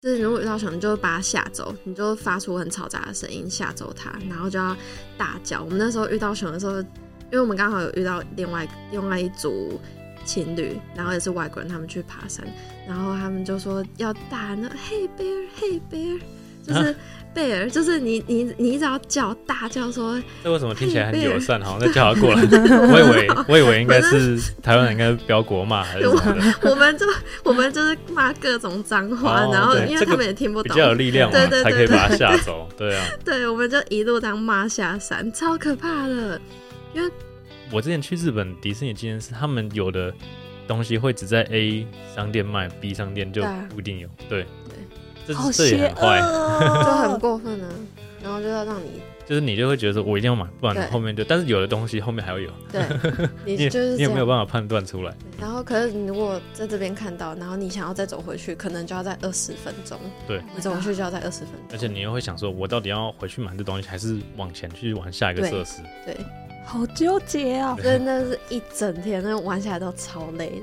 就是如果遇到熊，你就把它吓走，你就发出很嘈杂的声音吓走它，然后就要大叫。我们那时候遇到熊的时候，因为我们刚好有遇到另外另外一组情侣，然后也是外国人，他们去爬山，然后他们就说要大喊那 Hey bear, Hey bear，就是贝尔，就是你你你只要叫大叫说，这为什么听起来很友善？好像在叫他过来。我以为我以为应该是台湾人应该标国骂还是什么的。我们就我们就是骂各种脏话，然后因为他们也听不懂，比较有力量嘛，才可以把他吓走。对啊，对，我们就一路当骂下山，超可怕的。因为我之前去日本迪士尼，经验是他们有的东西会只在 A 商店卖，B 商店就不一定有。对。好邪恶，就很过分啊！然后就要让你，就是你就会觉得说，我一定要买，不然后面就，但是有的东西后面还会有。对，你就是你有没有办法判断出来？然后，可是你如果在这边看到，然后你想要再走回去，可能就要在二十分钟。对，你走回去就要在二十分钟。而且你又会想说，我到底要回去买这东西，还是往前去玩下一个设施？对，好纠结啊！真的是一整天，那玩起来都超累。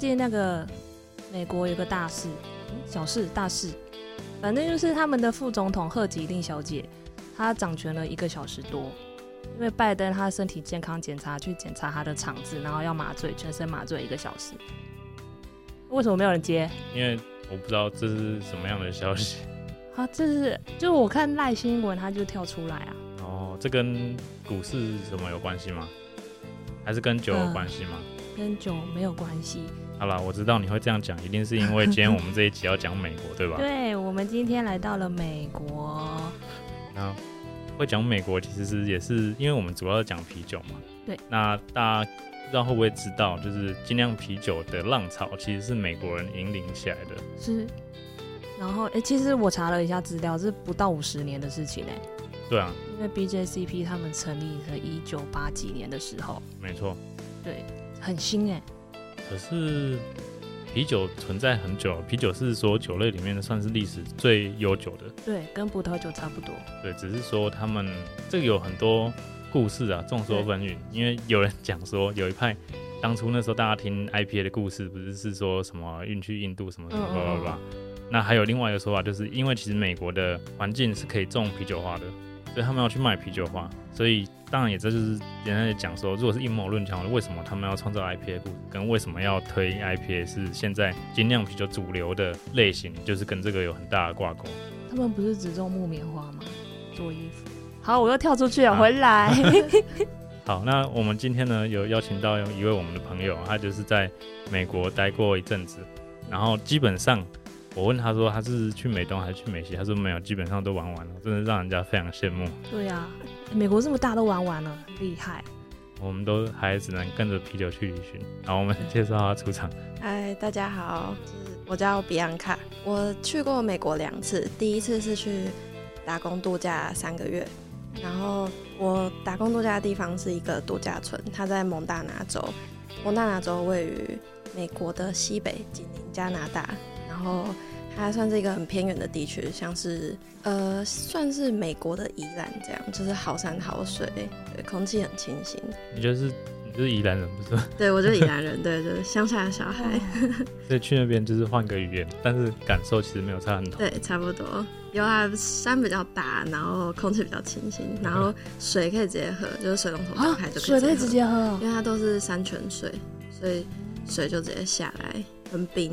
近那个美国有个大事，小事大事，反正就是他们的副总统贺吉令小姐，她掌权了一个小时多，因为拜登他身体健康检查去检查他的肠子，然后要麻醉，全身麻醉一个小时。为什么没有人接？因为我不知道这是什么样的消息。啊，这是就我看赖新闻，他就跳出来啊。哦，这跟股市什么有关系吗？还是跟酒有关系吗？跟酒没有关系。好了，我知道你会这样讲，一定是因为今天我们这一集要讲美国，对吧？对，我们今天来到了美国。那会讲美国，其实是也是因为我们主要讲啤酒嘛。对。那大家不知道会不会知道，就是精酿啤酒的浪潮其实是美国人引领起来的。是。然后，哎，其实我查了一下资料，是不到五十年的事情哎。对啊。因为 BJCP 他们成立在一九八几年的时候。没错。对。很新哎，可是啤酒存在很久，啤酒是说酒类里面算是历史最悠久的。对，跟葡萄酒差不多。对，只是说他们这个有很多故事啊，众说纷纭。因为有人讲说，有一派当初那时候大家听 IPA 的故事，不是是说什么运去印度什么什么吧吧吧。那还有另外一个说法，就是因为其实美国的环境是可以种啤酒花的，所以他们要去卖啤酒花，所以。当然，也这就是人家也讲说，如果是阴谋论讲，为什么他们要创造 IPA 故事，跟为什么要推 IPA 是现在精酿啤酒主流的类型，就是跟这个有很大的挂钩。他们不是只种木棉花吗？做衣服。好，我又跳出去了，回来。好，那我们今天呢，有邀请到一位我们的朋友，他就是在美国待过一阵子，然后基本上。我问他说他是去美东还是去美西，他说没有，基本上都玩完了，真的让人家非常羡慕。对呀，美国这么大都玩完了，厉害。我们都还只能跟着啤酒去旅行。好，我们介绍他出场。嗨，大家好，我叫比安卡，我去过美国两次，第一次是去打工度假三个月，然后我打工度假的地方是一个度假村，它在蒙大拿州，蒙大拿州位于美国的西北，紧邻加拿大。然后它算是一个很偏远的地区，像是呃，算是美国的宜兰这样，就是好山好水，对，空气很清新。你就是你就是宜兰人不是？对，我就是宜兰人，对，就是乡下的小孩。所以去那边就是换个语言，但是感受其实没有差很多。对，差不多。有啊，山比较大，然后空气比较清新，然后水可以直接喝，就是水龙头打开就可以。水可以直接喝，因为它都是山泉水，所以水就直接下来，很冰。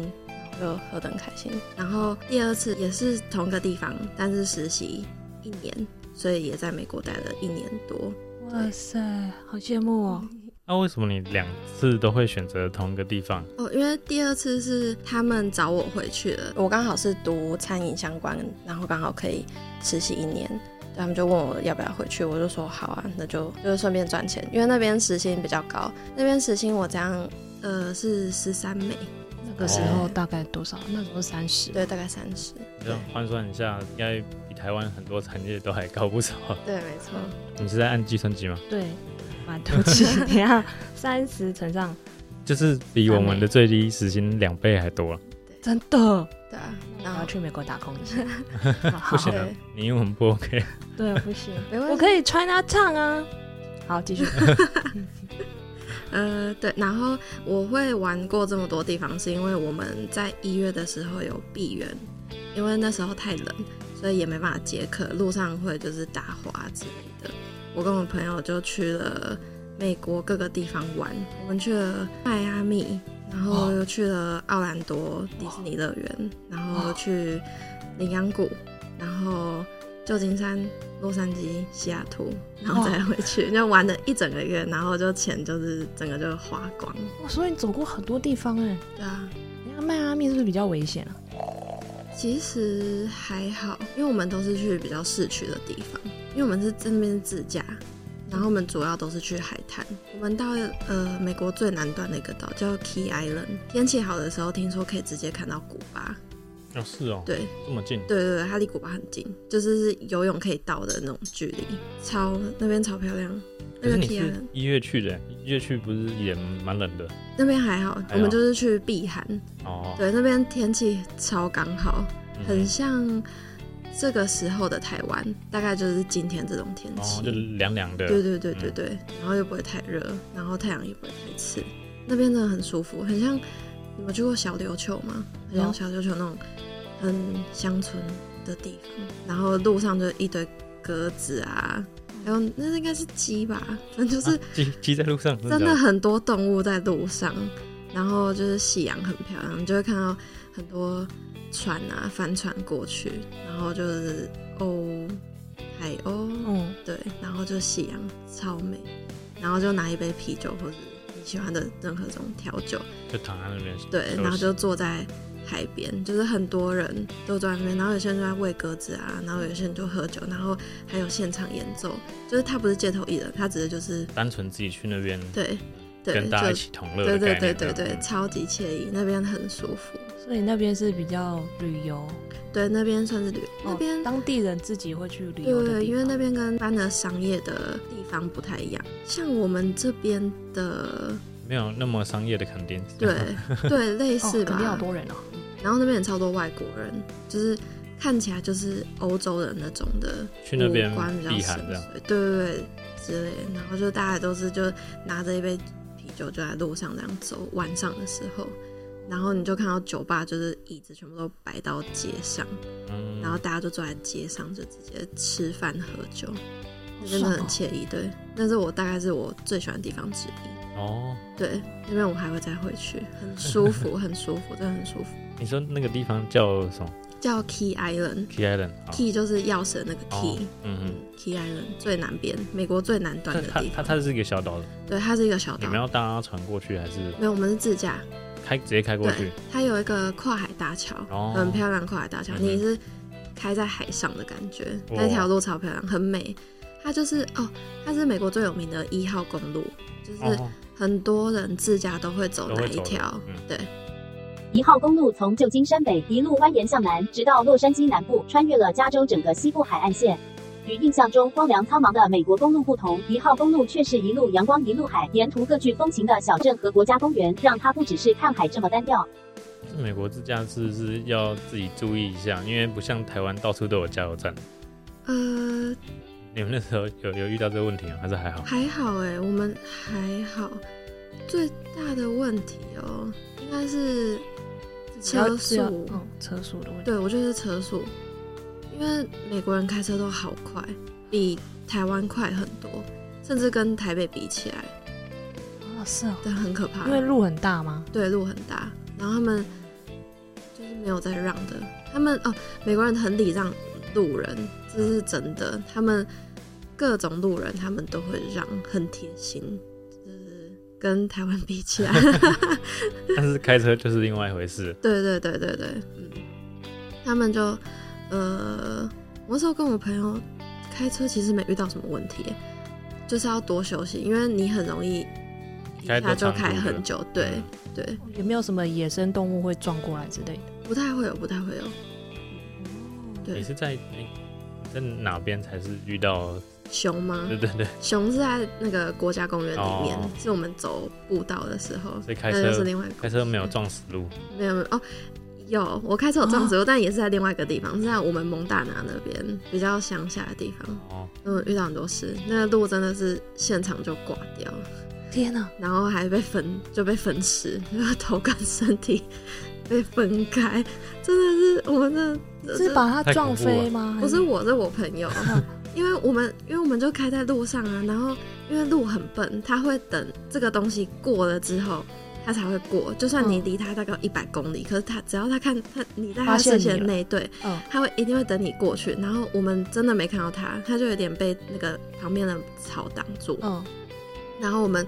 就喝得很开心，然后第二次也是同个地方，但是实习一年，所以也在美国待了一年多。哇塞，好羡慕哦！那、为什么你两次都会选择同一个地方？哦，因为第二次是他们找我回去了，我刚好是读餐饮相关，然后刚好可以实习一年，他们就问我要不要回去，我就说好啊，那就就是顺便赚钱，因为那边时薪比较高，那边时薪我这样呃是十三美，那个时候大概多少？那时候三十。对，大概三十。这样换算一下，应该比台湾很多产业都还高不少。对，没错。你是在按计算机吗？对，蛮多起。等下三十乘上，就是比我们的最低时薪两倍还多了。真的？对啊。然后去美国打工一下。不行，你英文不 OK。对，不行，我可以 China Town 啊。好，继续。呃，对，然后我会玩过这么多地方，是因为我们在一月的时候有闭园，因为那时候太冷，所以也没办法解渴，路上会就是打滑之类的。我跟我朋友就去了美国各个地方玩，我们去了迈阿密，然后又去了奥兰多迪士尼乐园，然后去羚羊谷，然后。旧金山、洛杉矶、西雅图，然后再回去，就玩了一整个月，然后就钱就是整个就花光。哇所以你走过很多地方哎。对啊，你那迈阿密是不是比较危险啊？其实还好，因为我们都是去比较市区的地方，因为我们是在那边自驾，然后我们主要都是去海滩。我们到呃美国最南端的一个岛叫 Key Island，天气好的时候，听说可以直接看到古巴。哦，是哦，对，这么近，对对对，它离古巴很近，就是游泳可以到的那种距离，超那边超漂亮。那个你是一月去的，一月去不是也蛮冷的？那边还好，我们就是去避寒。哦，对，那边天气超刚好，很像这个时候的台湾，大概就是今天这种天气，就凉凉的。对对对对对，然后又不会太热，然后太阳也不会太刺，那边真的很舒服，很像。你们去过小琉球吗？很像小琉球那种很乡村的地方，然后路上就一堆鸽子啊，还有那应该是鸡吧，反正就是鸡鸡在路上，真的很多动物在路上，然后就是夕阳很漂亮，就会看到很多船啊帆船过去，然后就是鸥海鸥，嗯，对，然后就夕阳超美，然后就拿一杯啤酒或者。喜欢的任何种调酒，就躺在那边。对，然后就坐在海边，就是很多人都坐在那边，然后有些人就在喂鸽子啊，然后有些人就喝酒，然后还有现场演奏，就是他不是街头艺人，他只是就是单纯自己去那边，对，跟大家一起同乐，对对对对对，超级惬意，那边很舒服。所以那边是比较旅游，对，那边算是旅，那边当地人自己会去旅游对，因为那边跟一般的商业的地方不太一样，像我们这边的没有那么商业的肯定，对 对，类似吧，肯定好多人哦。然后那边也超多外国人，就是看起来就是欧洲人那种的，去那边观比较深邃，对对对之类。然后就大家都是就拿着一杯啤酒就在路上这样走，晚上的时候。然后你就看到酒吧，就是椅子全部都摆到街上，然后大家就坐在街上，就直接吃饭喝酒，真的很惬意。对，那是我大概是我最喜欢的地方之一。哦，对，那边我还会再回去，很舒服，很舒服，真的很舒服。你说那个地方叫什么？叫 Key Island。Key Island。Key 就是钥匙的那个 Key。嗯嗯。Key Island 最南边，美国最南端的地方。它它是一个小岛的。对，它是一个小岛。你们要搭船过去还是？没有，我们是自驾。开直接开过去，它有一个跨海大桥，很漂亮。跨海大桥，你是开在海上的感觉，那条路超漂亮，很美。它就是哦，它是美国最有名的一号公路，就是很多人自驾都会走那一条。对，一号公路从旧金山北一路蜿蜒向南，直到洛杉矶南部，穿越了加州整个西部海岸线。与印象中荒凉苍茫的美国公路不同，一号公路却是一路阳光一路海，沿途各具风情的小镇和国家公园，让它不只是看海这么单调。美国自驾是不是要自己注意一下，因为不像台湾到处都有加油站。呃，你们那时候有有遇到这个问题吗？还是还好？还好哎，我们还好。最大的问题哦，应该是车速，嗯，车速的问题。对，我觉得是车速。因为美国人开车都好快，比台湾快很多，甚至跟台北比起来，啊是哦，但，很可怕。因为路很大吗？对，路很大，然后他们就是没有在让的。他们哦，美国人很礼让路人，这是真的。他们各种路人他们都会让，很贴心，就是跟台湾比起来，但是开车就是另外一回事。对对对对对，嗯，他们就呃，我那时候跟我朋友开车，其实没遇到什么问题，就是要多休息，因为你很容易一下就开很久，对嗯对，有没有什么野生动物会撞过来之类的？不太会有，不太会有，对，你是在你在哪边才是遇到？熊吗？对对对，熊是在那个国家公园里面，哦是我们走步道的时候，所以开那就车是另外一个开车没有撞死路。没有没有哦，有我开车有撞死过，但也是在另外一个地方，是在我们蒙大拿那边比较乡下的地方。哦，嗯，遇到很多事，那个路真的是现场就挂掉，天哪！然后还被分就被分尸，然 后头跟身体被分开，真的是我们的是把它撞飞吗？不是我是我朋友，因为我们因为我们就开在路上啊，然后因为路很笨，他会等这个东西过了之后。他才会过，就算你嗯离他大概一百公里，可是他只要他看他你在发他视线内，对，嗯，他会一定会等你过去。然后我们真的没看到他，他就有点被那个旁边的草挡住。嗯，然后我们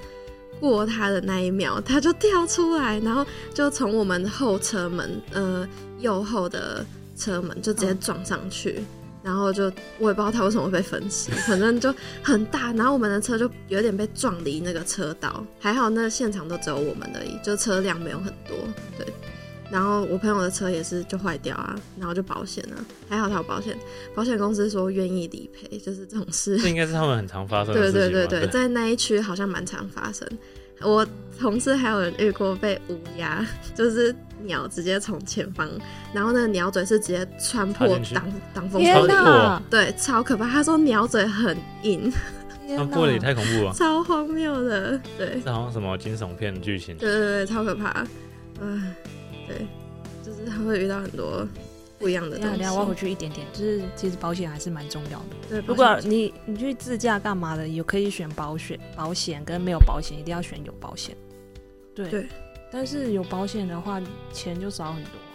过他的那一秒，他就跳出来，然后就从我们后车门，呃，右后的车门就直接撞上去。然后就我也不知道他为什么会被分尸，反正就很大，然后我们的车就有点被撞离那个车道，还好那现场都只有我们而已，就车辆没有很多，对。然后我朋友的车也是就坏掉啊，然后就保险啊，还好他有保险，保险公司说愿意理赔，就是这种事。这应该是他们很常发生的对事情对对对对，在那一区好像蛮常发生。我同事还有人遇过被乌鸦，就是鸟直接从前方，然后那个鸟嘴是直接穿破挡挡风玻璃，对，超可怕。他说鸟嘴很硬，那过得也太恐怖了，超荒谬的，对，这好像什么惊悚片剧情。对对对，超可怕。唉，对，就是他会遇到很多不一样的东西。等一下等一下，我要回去一点点，就是其实保险还是蛮重要的。对，如果你你去自驾干嘛的，有可以选保险，保险跟没有保险一定要选有保险。对对但是有保险的话，钱就少很多啊。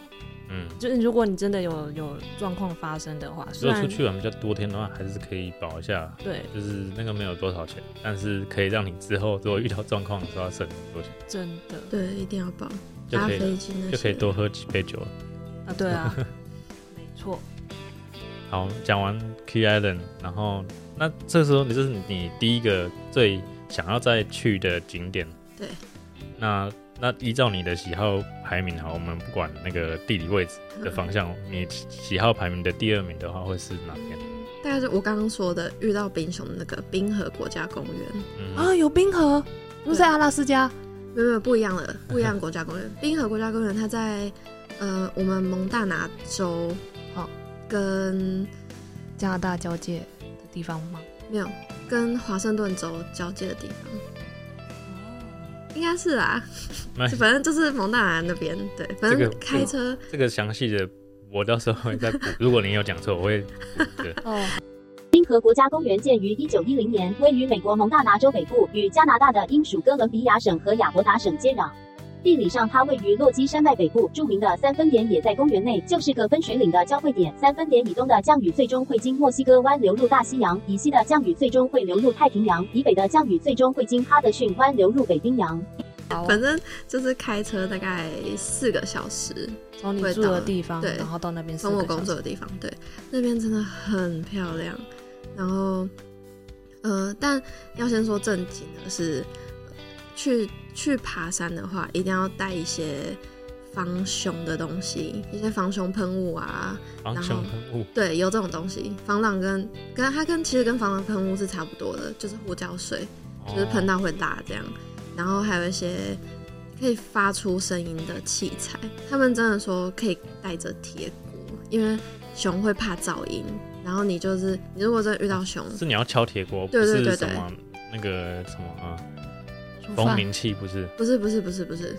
嗯，就是如果你真的有有状况发生的话，如虽然果出去玩比较多天的话，还是可以保一下，对就是那个没有多少钱，但是可以让你之后如果遇到状况的时候要省很多钱，真的对一定要保，搭就可以飞机那些就可以多喝几杯酒了。啊，对啊，没错。好，讲完 Key Island，然后那这时候你就是你第一个最想要再去的景点。对。那那依照你的喜好排名，哈，我们不管那个地理位置的方向，你喜好排名的第二名的话会是哪边？大概是我刚刚说的遇到冰熊的那个冰河国家公园。嗯，啊，有冰河，不是在阿拉斯加？没有没有不一样的，不一样的国家公园。冰河国家公园它在呃我们蒙大拿州，哦跟加拿大交界的地方吗？没有跟华盛顿州交界的地方，应该是啊，那反正就是蒙大拿那边。对，反正这个开车这个详细的我到时候会再补，如果您有讲错，我会补。哦，冰河国家公园建于一九一零年，位于美国蒙大拿州北部，与加拿大的英属哥伦比亚省和亚伯达省接壤。地理上，它位于落基山脉北部，著名的三分点也在公园内，就是个分水岭的交汇点。三分点以东的降雨最终会经墨西哥湾流入大西洋，以西的降雨最终会流入太平洋，以北的降雨最终会经哈德逊湾流入北冰洋。反正就是开车大概四个小时，从你住的地方，对然后到那边四从我工作的地方，对，那边真的很漂亮。然后，呃，但要先说正经的是，呃去去爬山的话，一定要带一些防熊的东西，一些防熊喷雾啊，防熊喷雾，对，有这种东西。防狼跟跟它跟其实跟防狼喷雾是差不多的，就是胡椒水，就是喷到到会辣这样。然后还有一些可以发出声音的器材，他们真的说可以带着铁锅，因为熊会怕噪音。然后你就是你如果真的遇到熊，是你要敲铁锅，不对对对对那个什么啊蜂鸣器，不是不是不是不是不是不是，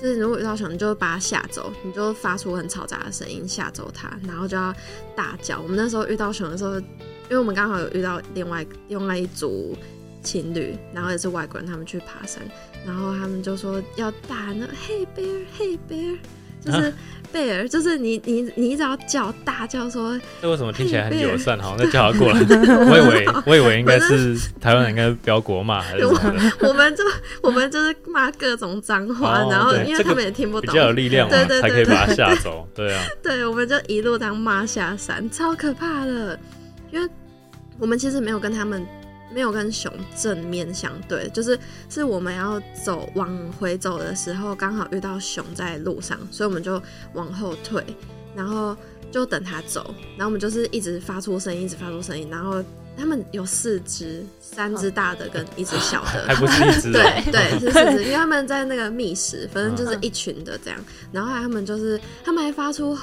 就是如果遇到熊，你就把它吓走，你就发出很嘈杂的声音吓走它，然后就要大叫。我们那时候遇到熊的时候，因为我们刚好有遇到另外另外一组情侣，然后也是外国人，他们去爬山，然后他们就说要大喊那 Hey bear Hey bear，就是贝尔，就是你你你只要叫大叫说，这为什么听起来很友善？好那叫他过来。我以为我以为应该是台湾人应该标国骂还是什么的，我们就我们就是骂各种脏话，哦然后因为他们也听不懂，比较有力量嘛，对对对才可以把他吓走。对啊，对，我们就一路当骂下山，超可怕的。因为我们其实没有跟他们没有跟熊正面相对，就是是我们要走往回走的时候，刚好遇到熊在路上，所以我们就往后退，然后就等它走，然后我们就是一直发出声音，一直发出声音，然后他们有四只，三只大的跟一只小的，还不是一只哦。对对，是四只，因为他们在那个觅食，反正就是一群的这样。然后他们就是，他们还发出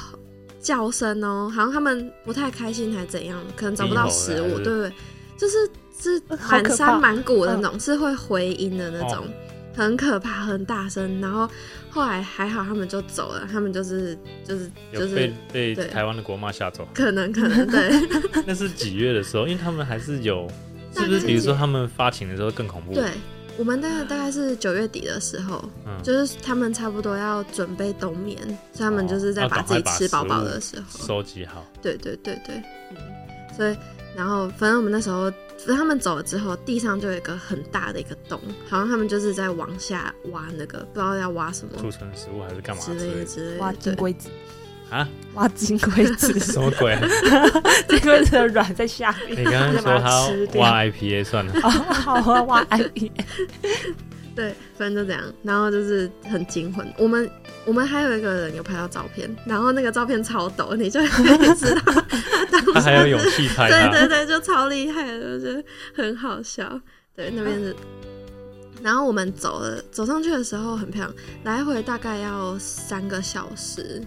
叫声哦，好像他们不太开心还怎样，可能找不到食物，对不，对就是是满山满谷的那种，是会回音的那种。哦很可怕，很大声，然后后来还好，他们就走了，他们就是就是就是被被台湾的国骂吓走。可能可能对，那是几月的时候？因为他们还是有，是不是？比如说他们发情的时候更恐怖。对，我们大概大概是九月底的时候，嗯，就是他们差不多要准备冬眠，所以他们就是在把自己吃饱饱的时候，收集好。对对对对，嗯，所以然后反正我们那时候，他们走了之后，地上就有一个很大的一个洞，好像他们就是在往下挖那个，不知道要挖什么储存食物还是干嘛之类的之类的挖金龟子，啊？挖金龟子，什么鬼啊？金龟子的卵在下面。你刚刚说他就把它挖 IPA 算了，哦，好，啊挖 IP。对，反正就这样，然后就是很惊魂。我们我们还有一个人有拍到照片，然后那个照片超抖，你就可以知道他当时他还有勇气拍对。对对，就超厉害的，我觉得很好笑。对，那边是，然后我们走了，走上去的时候很漂亮，来回大概要三个小时，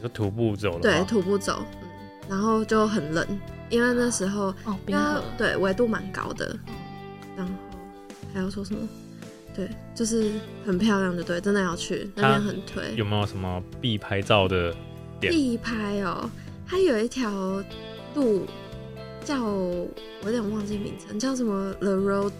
就徒步走了。对，，徒步走，嗯，然后就很冷，因为那时候哦，冰河。对纬度蛮高的，然后还要说什么？对，就是很漂亮，就对，真的要去那边很推。有没有什么必拍照的？点必拍哦，它有一条路叫我有点忘记名称，叫什么 The Road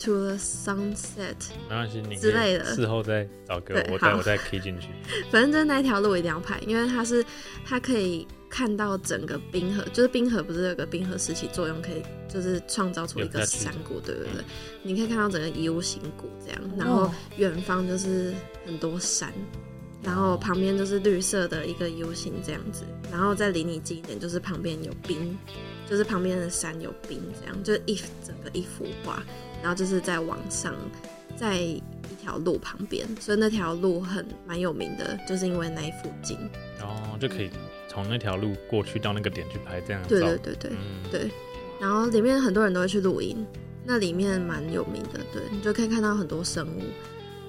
to the Sunset，没关系，你之类的事后再找给我，我再我再 key 进去。反正就是那一条路一定要拍，因为它是它可以看到整个冰河，就是冰河不是有个冰河时期作用，可以就是创造出一个山谷，对对对，你可以看到整个 U 型谷这样，然后哦远方就是很多山，然后旁边就是绿色的一个 U 型这样子，然后再离你近一点就是旁边有冰，就是旁边的山有冰这样，就是一整个一幅画，然后就是在往上，在一条路旁边，所以那条路很蛮有名的，就是因为那一附近。然后就可以从那条路过去到那个点去拍这样的对照。对对对嗯，对，然后里面很多人都会去露营，那里面蛮有名的，对，你就可以看到很多生物。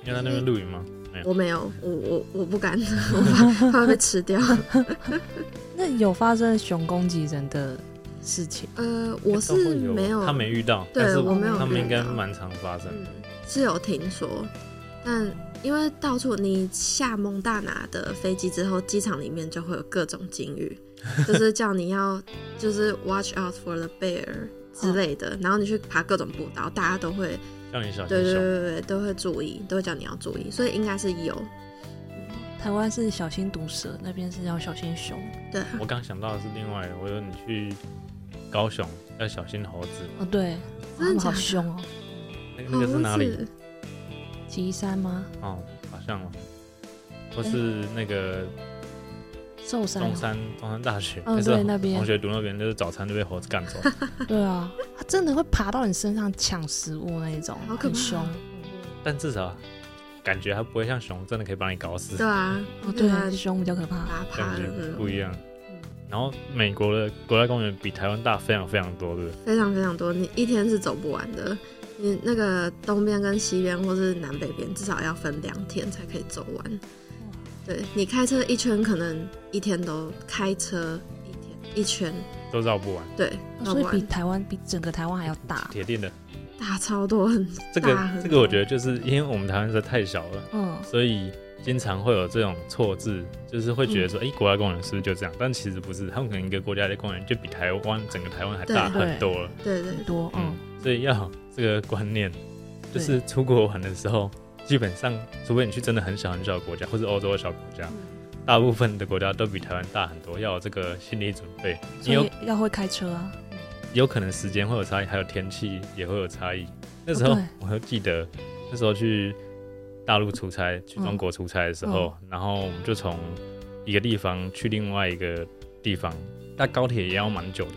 你有在那边露营吗？我没有，我我我不敢，我怕怕会被吃掉。那有发生熊攻击人的事情？呃，我是会没有，他没遇到，对我没有他们应该蛮常发生。嗯，是有听说，但因为到处你下蒙大拿的飞机之后，机场里面就会有各种警语，就是叫你要就是 watch out for the bear 之类的，然后你去爬各种步道，大家都会叫你小对对心熊。对对都会注意，都会叫你要注意，所以应该是有。台湾是小心毒蛇，那边是要小心熊。对啊，我刚想到的是另外，我说你去高雄要小心猴子，哦，对，他们好凶哦。那个那个是哪里猴？子岐山吗？哦，好像哦，或是那个寿山哦？中山中山大学，嗯还是对那边同学读那边，就是早餐就被猴子干走。对啊，它真的会爬到你身上抢食物那一种，好可凶。但至少感觉它不会像熊真的可以把你搞死，对啊，哦，对啊对，凶比较可怕。打趴感觉的不一样。嗯然后美国的国家公园比台湾大非常非常多，对不对？非常非常多，你一天是走不完的。你那个东边跟西边，或是南北边，至少要分两天才可以走完。对你开车一圈，可能一天都开车一天一圈，都绕不完，对，哦所以绕不完，比台湾比整个台湾还要大。铁定的。大超多，很这个这个我觉得就是因为我们台湾实在太小了，嗯，所以经常会有这种错字，就是会觉得说，哎、国家公园是不是就这样？但其实不是，他们可能一个国家的公园就比台湾整个台湾还大很多了。对对很多，嗯嗯，，所以要这个观念，就是出国玩的时候，基本上除非你去真的很小很小的国家，或是欧洲的小国家，大部分的国家都比台湾大很多，要有这个心理准备。你有所以要会开车啊。有可能时间会有差异，还有天气也会有差异。那时候哦我还记得，那时候去大陆出差，去中国出差的时候，然后我们就从一个地方去另外一个地方，搭高铁也要蛮久的。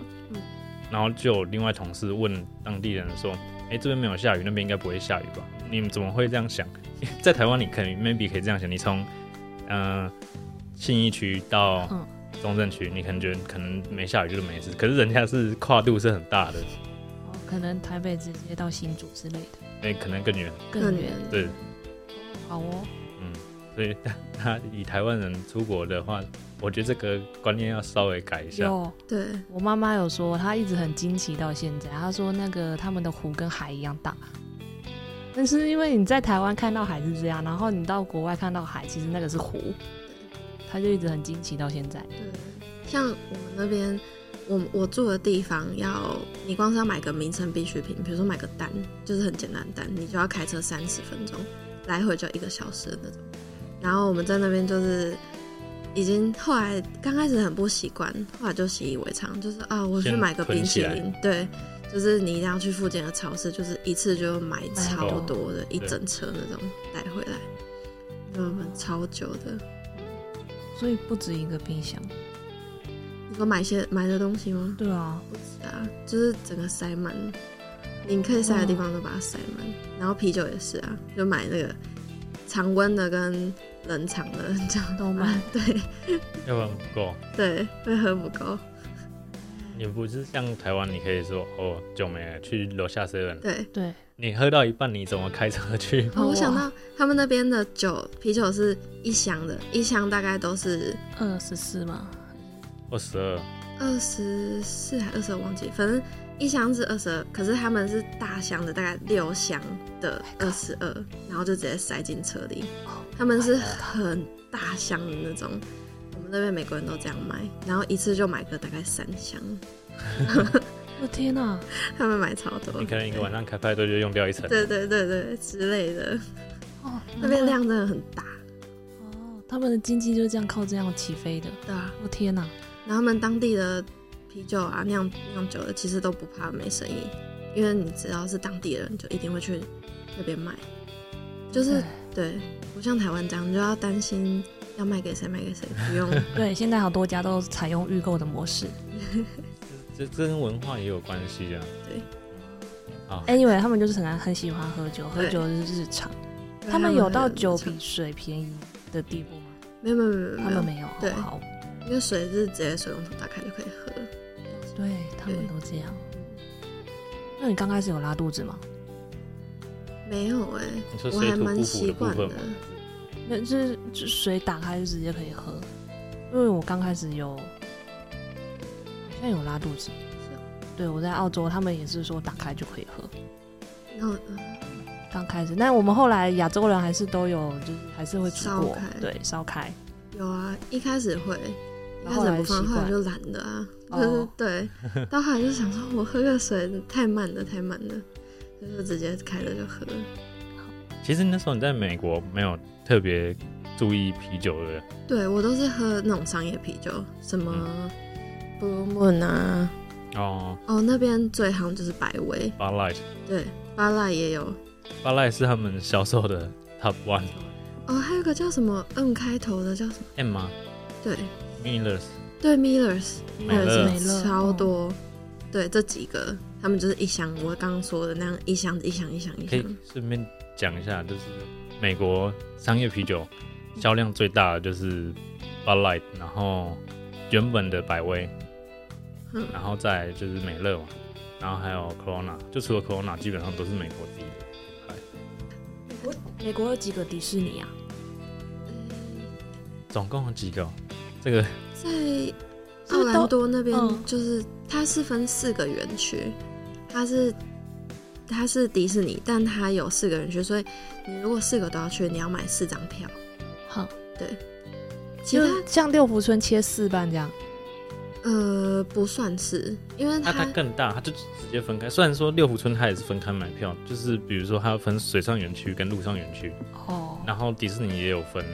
嗯然后就有另外同事问当地人说：“哎、这边没有下雨，那边应该不会下雨吧？你们怎么会这样想？在台湾你可能 maybe 可以这样想，你从嗯、呃信义区到嗯中正区，你可能觉得可能没下雨就是没事，可是人家是跨度是很大的，哦，可能台北直接到新竹之类的，哎、可能更远。更远。远。对，好哦，嗯，所以他以台湾人出国的话，我觉得这个观念要稍微改一下。有对，我妈妈有说，她一直很惊奇到现在。她说那个他们的湖跟海一样大，但是因为你在台湾看到海是这样，然后你到国外看到海，其实那个是湖，她就一直很惊奇到现在。对，像我们那边，我我住的地方要，你光是要买个民生必需品，比如说买个单，就是很简单的蛋，你就要开车三十分钟，来回就一个小时的那种。然后我们在那边就是已经后来刚开始很不习惯，后来就习以为常，就是啊，我去买个冰淇淋，对，就是你一定要去附近的超市，就是一次就买超多的，一整车那种带回来，嗯，超久的。所以不止一个冰箱。你说买些买的东西吗？对啊，不止啊，就是整个塞满，你可以塞的地方都把它塞满。然后啤酒也是啊，就买那个常温的跟冷藏的 这样。都买。对。要不然不够。对，会喝不够。你不是像台湾，你可以说哦酒没了，去楼下 seven，对，对，你喝到一半，你怎么开车去？哦，我想到他们那边的酒，啤酒是一箱的，一箱大概都是二十四吗，二十二，二十四还二十二，忘记，反正一箱是二十二，可是他们是大箱的，大概六箱的二十二，然后就直接塞进车里。他们是很大箱的那种，我们那边美国人都这样买，然后一次就买个大概三箱，我天哪、他们买超多你。可能一个晚上开派对就用掉一层。对对对对之类的，哦，那边量真的很大，哦，他们的经济就是这样靠这样起飞的。对啊。我、天哪、然后他们当地的啤酒啊酿酿酒的其实都不怕没生意，因为你只要是当地人，就一定会去那边买。就是对，不像台湾这样，你就要担心要卖给谁卖给谁，不用。对，现在好多家都采用预购的模式。这这跟文化也有关系啊。对。啊，Anyway，他们就是很很喜欢喝酒，喝酒是日常。他们有到酒比水便宜的地步吗？没有没有没有没有，他们没有，对因为水是直接水龙头打开就可以喝。对他们都这样。那你刚开始有拉肚子吗？没有哎、我还蛮习惯的？那就是就水打开就直接可以喝，因为我刚开始有，好像有拉肚子。哦对，我在澳洲，他们也是说打开就可以喝。然后嗯刚开始，但我们后来亚洲人还是都有，就是还是会煮开，对，烧开。有啊，一开始会，一开始不放，后来就懒了啊。哦就是对，到后来就想说，我喝个水太慢了，太慢了，就是直接开了就喝。其实那时候你在美国没有特别注意啤酒的，对我都是喝那种商业啤酒，什么嗯。Blue Moon 啊，哦。哦那边最行就是百威，，Bar Light，对，巴赖也有，Bar Light 是他们销售的 Top One 哦还有个叫什么 N 开头的叫什么？M 吗？对？Millers，对，Millers 美乐美乐超多，对这几个他们就是一箱，我刚刚说的那样一箱一箱一箱一可以箱，顺便讲一下，就是美国商业啤酒销量最大的就是 Bud Light，然后原本的百威，嗯然后再就是美乐嘛，然后还有 Corona，就除了 Corona，基本上都是美国自己的品牌。美国有几个迪士尼啊？总共有几个哦？这个在是奥兰多那边嗯就是它是分四个园区，它是它是迪士尼，但它有四个园区，所以你如果四个都要去，你要买四张票。好，其他就像六福村切四半这样。呃不算是，因为它它它更大，它就直接分开。虽然说六福村它也是分开买票，就是比如说它要分水上园区跟陆上园区，哦，然后迪士尼也有分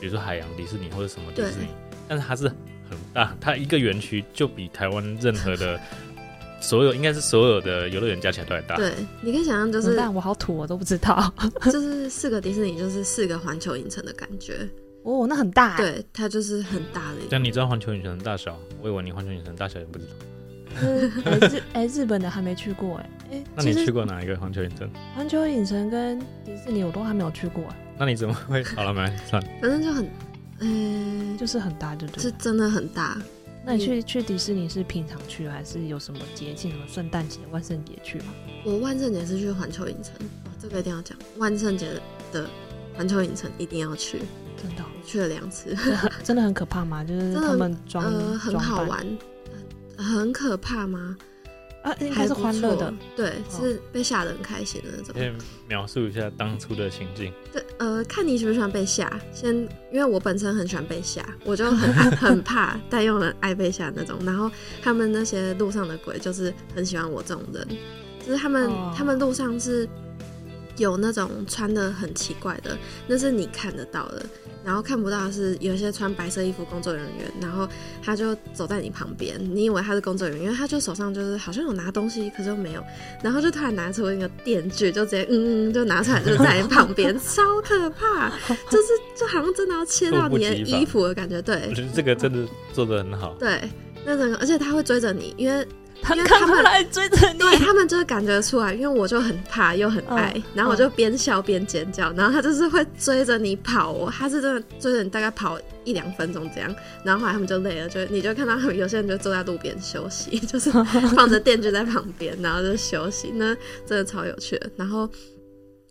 比如说海洋迪士尼或者什么迪士尼，但是它是很大，它一个园区就比台湾任何的 所有应该是所有的游乐园加起来都还大。对，你可以想象就是但我好土，我都不知道。就是四个迪士尼就是四个环球影城的感觉，哦，那很大、欸。对，它就是很大的一个。但你知道环球影城的大小？我以为你环球影城大小也不知道。哎、日哎、日本的还没去过哎、哎、那你去过哪一个环球影城？环球影城跟迪士尼我都还没有去过、哎那你怎么会？好了，没，算了。反正就很，嗯、就是很大，对不对？是真的很大。那你去去迪士尼是平常去，还是有什么节庆，什么圣诞节、万圣节去吗？我万圣节是去环球影城，哦，这个一定要讲。万圣节的环球影城一定要去，真的哦、我去了两次，真的很可怕吗？就是他们装呃，很好玩。呃很可怕吗？啊，应该是还不错欢乐的。，对，哦是被吓得很开心的那种先。描述一下当初的情境。对，呃，看你喜不喜欢被吓。先，因为我本身很喜欢被吓，我就很爱 很怕，但又很爱被吓那种。然后他们那些路上的鬼，就是很喜欢我这种人，就是他们、哦他们路上是有那种穿的很奇怪的，那是你看得到的。然后看不到的是有一些穿白色衣服工作人员，然后他就走在你旁边，你以为他是工作人员，因为他就手上就是好像有拿东西，可是又没有，然后就突然拿出一个电锯，就直接嗯嗯就拿出来就在你旁边，超可怕，就是就好像真的要切到你的衣服的感觉，对我对觉得这个真的做的很好。对，那整个而且他会追着你，因为他因为他们来追着你，对他们就是感觉出来，因为我就很怕又很爱，嗯然后我就边笑边尖叫，然后他就是会追着你跑哦，他是真的追着你大概跑一两分钟这样，然后后来他们就累了，就你就看到他们有些人就坐在路边休息，就是 放着电锯在旁边，然后就休息，那真的超有趣的。然后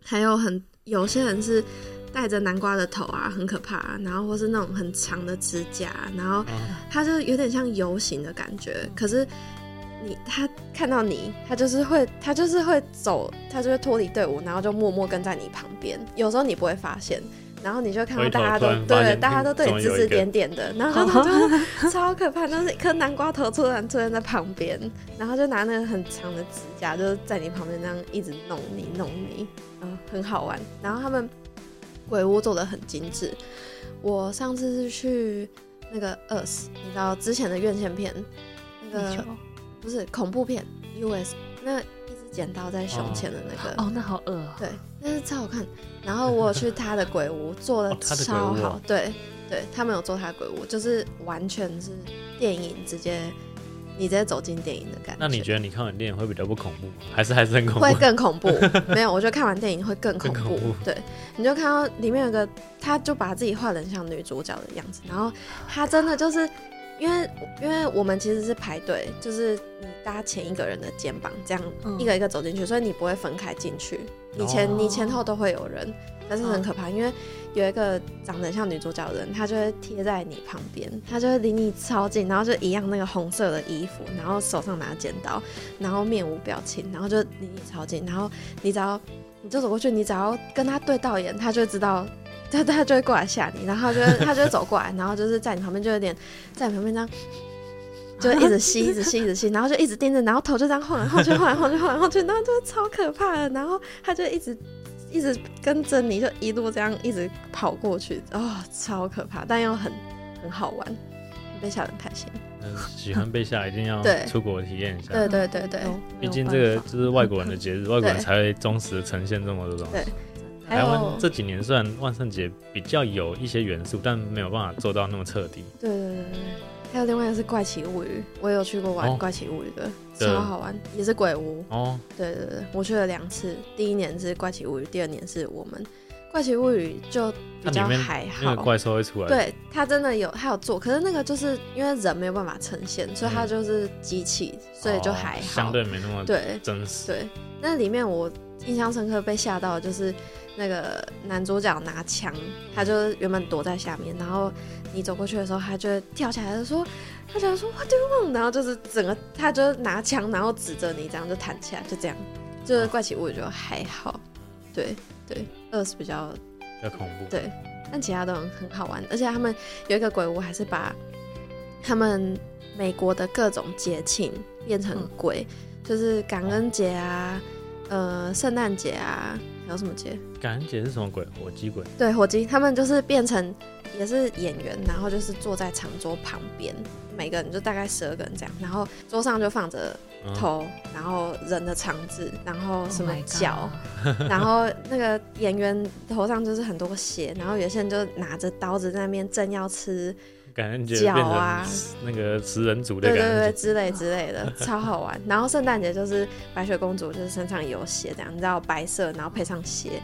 还有很有些人是戴着南瓜的头啊，很可怕、啊，然后或是那种很长的指甲，然后啊他就有点像游行的感觉，可是你他看到你，他就是会他就是会走，他就会脱离队伍，然后就默默跟在你旁边。有时候你不会发现，然后你就看到大家都对大家都对你指指点点的，然后就他就 超可怕，就是一颗南瓜头突然出现在旁边，然后就拿那个很长的指甲，就是在你旁边那样一直弄你弄你，嗯，很好玩。然后他们鬼屋做的很精致。我上次是去那个 Us，你知道之前的院线片，那个不是恐怖片 US，那一只剪刀在胸前的那个，哦，那好恶啊。对，那是超好看。然后我有去他的鬼屋，做 的超好，对对，他们有做他的鬼屋，就是完全是电影直接你直接走进电影的感觉。那你觉得你看完电影会比较不恐怖吗，还是 还是很恐怖？会更恐怖？没有，我觉得看完电影会更恐怖。恐怖对，你就看到里面有个，他就把自己画得很像女主角的样子，然后他真的就是。因为因为我们其实是排队，就是你搭前一个人的肩膀，这样嗯。一个一个走进去，所以你不会分开进去，你前、哦。你前后都会有人，但是很可怕，因为有一个长得像女主角的人，他就会贴在你旁边，他就会离你超近，然后就一样那个红色的衣服，然后手上拿剪刀，然后面无表情，然后就离你超近，然后你只要你就走过去，你只要跟他对到眼，他就知道，他他就会过来吓你，然后他就会他就会走过来，然后就是在你旁边就有点在你旁边这样。就一直吸，一直吸，一直吸，然后就一直盯着，然后头就这样晃来晃去，晃来晃去，晃来晃去，然后就超可怕的。然后他就一直一直跟着你，就一路这样一直跑过去，哦，超可怕，但又很很好玩，被吓得很开心。嗯，喜欢被吓，一定要出国体验一下。对对对对，毕竟这个 就是外国人的节日，外国人才会忠实地呈现这么多东西对。还台湾有这几年虽然万圣节比较有一些元素，但没有办法做到那么彻底。对对对对，还有另外一个是怪奇物语，我有去过玩哦怪奇物语的，对超好玩，也是鬼屋。哦，对对对，我去了两次，第一年是怪奇物语，第二年是我们怪奇物语就比较还好。那个怪兽会出来。，对它真的有，它有做，可是那个就是因为人没有办法呈现，所以它嗯就是机器，所以就还好。哦相对没那么对真实。对，那里面我印象深刻被吓到的就是那个男主角拿枪，他就原本躲在下面，然后你走过去的时候，他就跳起来就说，他就说 What do you want？然后就是整个他就拿枪，然后指着你，这样就弹起来，就这样，就是怪奇物语就还好，对对，二是比较比较恐怖。对，但其他都很很好玩，而且他们有一个鬼屋，还是把他们美国的各种节庆变成鬼，就是感恩节啊，呃圣诞节啊，还有什么节？感恩节是什么鬼？火鸡鬼？对，火鸡他们就是变成也是演员，然后就是坐在长桌旁边，每个人就大概十二个人这样，然后桌上就放着嗯头，然后人的肠子，然后 Oh 什么脚，然后那个演员头上就是很多血，然后有些人就拿着刀子在那边正要吃，感恩节脚变啊成那个食人族的对对对之类之类的，超好玩。然后圣诞节就是白雪公主，就是身上有血这样，你知道白色，然后配上血，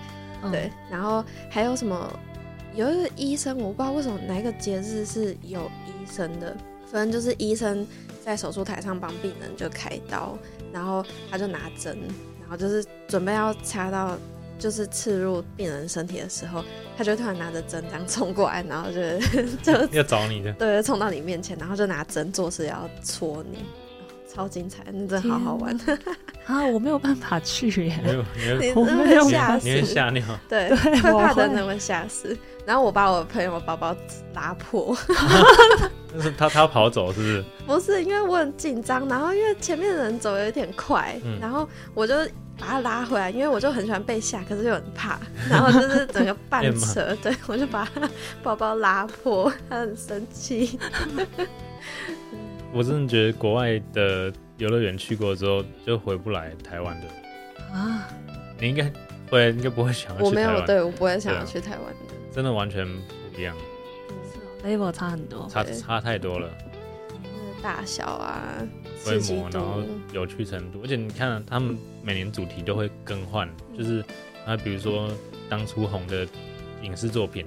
对，然后还有什么？有一个医生，我不知道为什么哪一个节日是有医生的，反正就是医生在手术台上帮病人就开刀，然后他就拿针，然后就是准备要插到就是刺入病人身体的时候，他就突然拿着针这样冲过来，然后就 就要找你的。对冲到你面前，然后就拿针做事要戳你，超精彩，那真的好好玩，啊，我没有办法去你耶。没有的会吓死。你，会吓尿，对，对会怕的人会吓死。然后我把我朋友的包包拉破，但是他他跑走是不是？不是因为我很紧张，然后因为前面的人走有点快，嗯。然后我就把他拉回来，因为我就很喜欢被吓，可是又很怕，然后就是整个半扯，对我就把他包包拉破，他很生气。我真的觉得国外的游乐园去过之后就回不来台湾的，啊，你应该会应该不会想要我没有，去台湾，对我不会想要去台湾的。真的完全不一样，level 差很多。差差太多了，那个大小啊，规模，然后，有趣程度，而且你看他们每年主题都会更换，就是啊，比如说当初红的影视作品，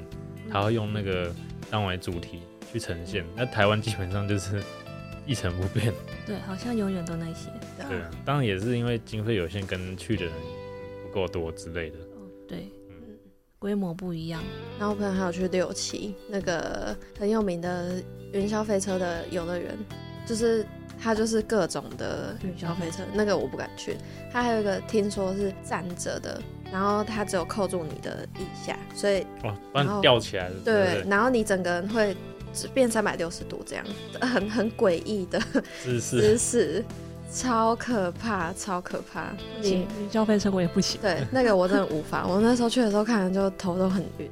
他会用那个当为主题去呈现，那台湾基本上就是一成不变。对，好像永远都那些。对啊，当然也是因为经费有限，跟去的人不够多之类的。哦，对嗯，规模不一样。然后我朋友还有去六期那个很有名的云霄飞车的游乐园，就是它就是各种的云霄飞车，那个我不敢去。它还有一个听说是站着的，然后它只有扣住你的腋下，所以哇，不然然后吊起来对，然后你整个人会变三百六十度这样，很很诡异的对？姿势姿势，超可怕，超可怕。你你，云霄飞车我也不行。对，那个我真的无法。我那时候去的时候看了就头都很晕，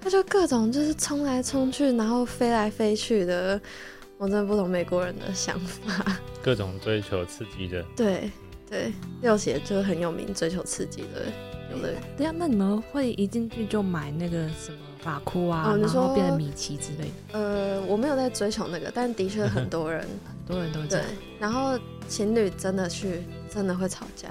他就各种就是冲来冲去，然后飞来飞去的，我真的不懂美国人的想法。各种追求刺激的，对对，六姐就是很有名，追求刺激的游乐园。对呀，那你们会一进去就买那个什么法哭啊，然后说变成米奇之类的？呃，我没有在追求那个，但的确很多人 很多人都这样。，然后情侣真的去真的会吵架。